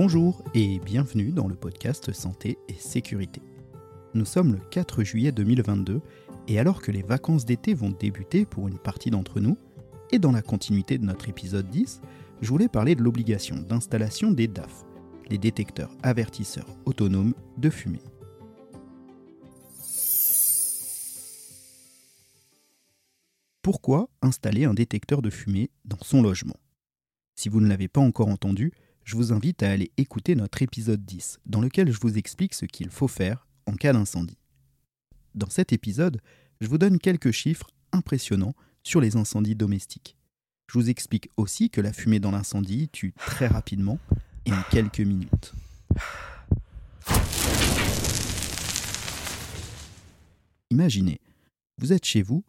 Bonjour et bienvenue dans le podcast Santé et Sécurité. Nous sommes le 4 juillet 2022 et alors que les vacances d'été vont débuter pour une partie d'entre nous, et dans la continuité de notre épisode 10, je voulais parler de l'obligation d'installation des DAF, les détecteurs avertisseurs autonomes de fumée. Pourquoi installer un détecteur de fumée dans son logement? Si vous ne l'avez pas encore entendu, je vous invite à aller écouter notre épisode 10, dans lequel je vous explique ce qu'il faut faire en cas d'incendie. Dans cet épisode, je vous donne quelques chiffres impressionnants sur les incendies domestiques. Je vous explique aussi que la fumée dans l'incendie tue très rapidement et en quelques minutes. Imaginez, vous êtes chez vous,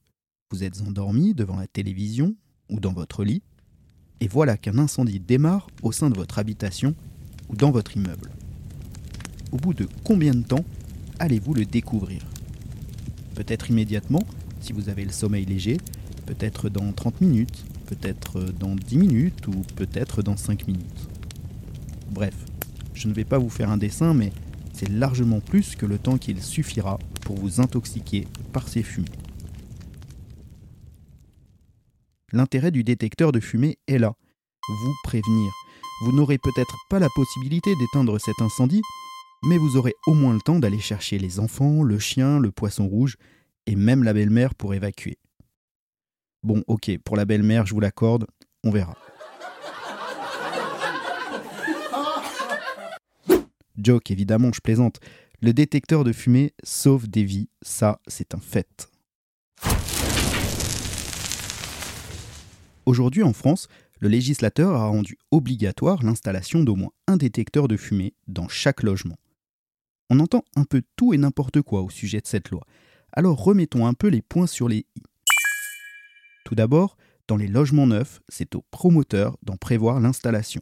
vous êtes endormi devant la télévision ou dans votre lit, et voilà qu'un incendie démarre au sein de votre habitation ou dans votre immeuble. Au bout de combien de temps allez-vous le découvrir? Peut-être immédiatement, si vous avez le sommeil léger, peut-être dans 30 minutes, peut-être dans 10 minutes ou peut-être dans 5 minutes. Bref, je ne vais pas vous faire un dessin, mais c'est largement plus que le temps qu'il suffira pour vous intoxiquer par ces fumées. L'intérêt du détecteur de fumée est là, vous prévenir. Vous n'aurez peut-être pas la possibilité d'éteindre cet incendie, mais vous aurez au moins le temps d'aller chercher les enfants, le chien, le poisson rouge et même la belle-mère pour évacuer. Bon, ok, pour la belle-mère, je vous l'accorde, on verra. Joke, évidemment, je plaisante. Le détecteur de fumée sauve des vies, ça, c'est un fait. Aujourd'hui, en France, le législateur a rendu obligatoire l'installation d'au moins un détecteur de fumée dans chaque logement. On entend un peu tout et n'importe quoi au sujet de cette loi, alors remettons un peu les points sur les i. Tout d'abord, dans les logements neufs, c'est au promoteur d'en prévoir l'installation.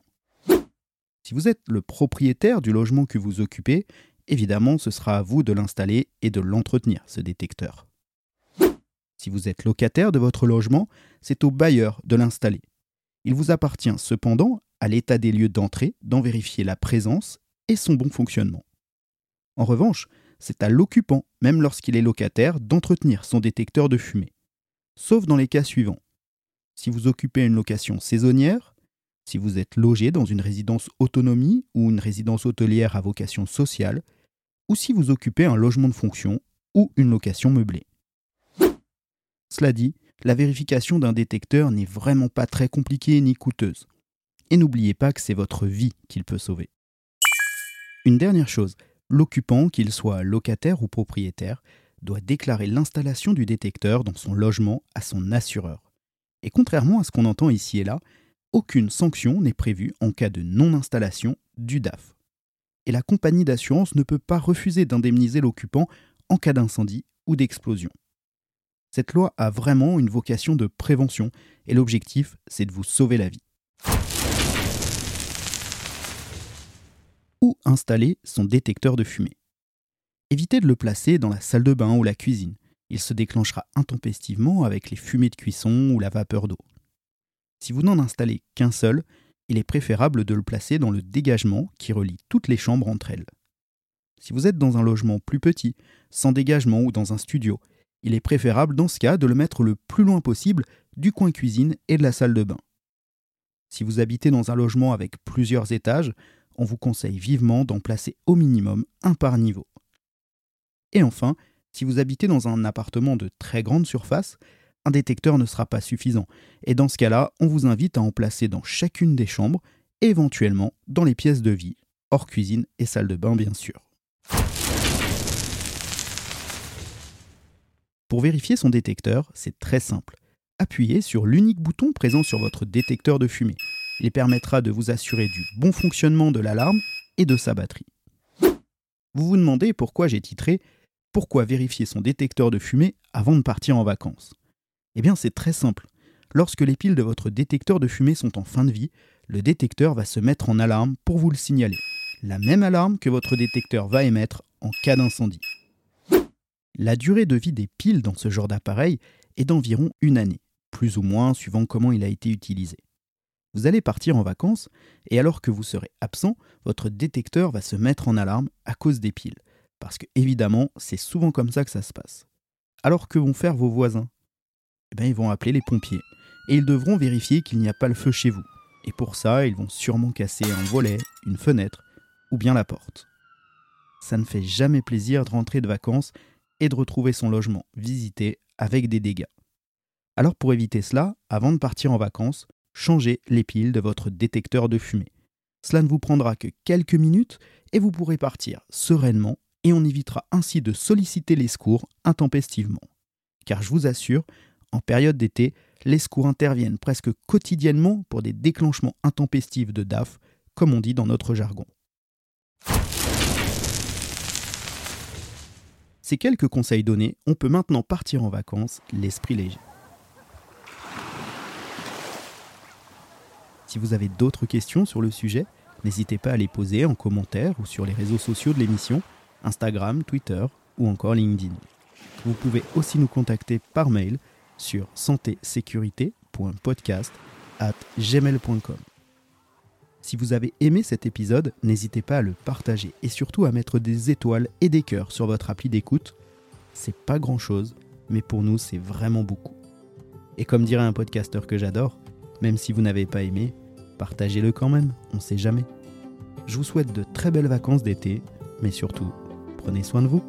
Si vous êtes le propriétaire du logement que vous occupez, évidemment ce sera à vous de l'installer et de l'entretenir, ce détecteur. Si vous êtes locataire de votre logement, c'est au bailleur de l'installer. Il vous appartient cependant, à l'état des lieux d'entrée, d'en vérifier la présence et son bon fonctionnement. En revanche, c'est à l'occupant, même lorsqu'il est locataire, d'entretenir son détecteur de fumée. Sauf dans les cas suivants. Si vous occupez une location saisonnière, si vous êtes logé dans une résidence autonomie ou une résidence hôtelière à vocation sociale, ou si vous occupez un logement de fonction ou une location meublée. Cela dit, la vérification d'un détecteur n'est vraiment pas très compliquée ni coûteuse. Et n'oubliez pas que c'est votre vie qu'il peut sauver. Une dernière chose, l'occupant, qu'il soit locataire ou propriétaire, doit déclarer l'installation du détecteur dans son logement à son assureur. Et contrairement à ce qu'on entend ici et là, aucune sanction n'est prévue en cas de non-installation du DAF. Et la compagnie d'assurance ne peut pas refuser d'indemniser l'occupant en cas d'incendie ou d'explosion. Cette loi a vraiment une vocation de prévention et l'objectif, c'est de vous sauver la vie. Où installer son détecteur de fumée? Évitez de le placer dans la salle de bain ou la cuisine. Il se déclenchera intempestivement avec les fumées de cuisson ou la vapeur d'eau. Si vous n'en installez qu'un seul, il est préférable de le placer dans le dégagement qui relie toutes les chambres entre elles. Si vous êtes dans un logement plus petit, sans dégagement ou dans un studio, il est préférable dans ce cas de le mettre le plus loin possible du coin cuisine et de la salle de bain. Si vous habitez dans un logement avec plusieurs étages, on vous conseille vivement d'en placer au minimum un par niveau. Et enfin, si vous habitez dans un appartement de très grande surface, un détecteur ne sera pas suffisant, et dans ce cas-là, on vous invite à en placer dans chacune des chambres, éventuellement dans les pièces de vie, hors cuisine et salle de bain bien sûr. Pour vérifier son détecteur, c'est très simple. Appuyez sur l'unique bouton présent sur votre détecteur de fumée. Il permettra de vous assurer du bon fonctionnement de l'alarme et de sa batterie. Vous vous demandez pourquoi j'ai titré Pourquoi vérifier son détecteur de fumée avant de partir en vacances? Eh bien c'est très simple. Lorsque les piles de votre détecteur de fumée sont en fin de vie, le détecteur va se mettre en alarme pour vous le signaler. La même alarme que votre détecteur va émettre en cas d'incendie. La durée de vie des piles dans ce genre d'appareil est d'environ une année, plus ou moins suivant comment il a été utilisé. Vous allez partir en vacances et alors que vous serez absent, votre détecteur va se mettre en alarme à cause des piles. Parce que évidemment, c'est souvent comme ça que ça se passe. Alors que vont faire vos voisins? Eh bien, Ils vont appeler les pompiers et ils devront vérifier qu'il n'y a pas le feu chez vous. Et pour ça, ils vont sûrement casser un volet, une fenêtre ou bien la porte. Ça ne fait jamais plaisir de rentrer de vacances et de retrouver son logement visité avec des dégâts. Alors pour éviter cela, avant de partir en vacances, changez les piles de votre détecteur de fumée. Cela ne vous prendra que quelques minutes et vous pourrez partir sereinement et on évitera ainsi de solliciter les secours intempestivement. Car je vous assure, en période d'été, les secours interviennent presque quotidiennement pour des déclenchements intempestifs de DAF, comme on dit dans notre jargon. Ces quelques conseils donnés, on peut maintenant partir en vacances l'esprit léger. Si vous avez d'autres questions sur le sujet, n'hésitez pas à les poser en commentaire ou sur les réseaux sociaux de l'émission, Instagram, Twitter ou encore LinkedIn. Vous pouvez aussi nous contacter par mail sur santésécurité.podcast@gmail.com. Si vous avez aimé cet épisode, n'hésitez pas à le partager et surtout à mettre des étoiles et des cœurs sur votre appli d'écoute. C'est pas grand chose, mais pour nous c'est vraiment beaucoup. Et comme dirait un podcasteur que j'adore, même si vous n'avez pas aimé, partagez-le quand même, on sait jamais. Je vous souhaite de très belles vacances d'été, mais surtout, prenez soin de vous.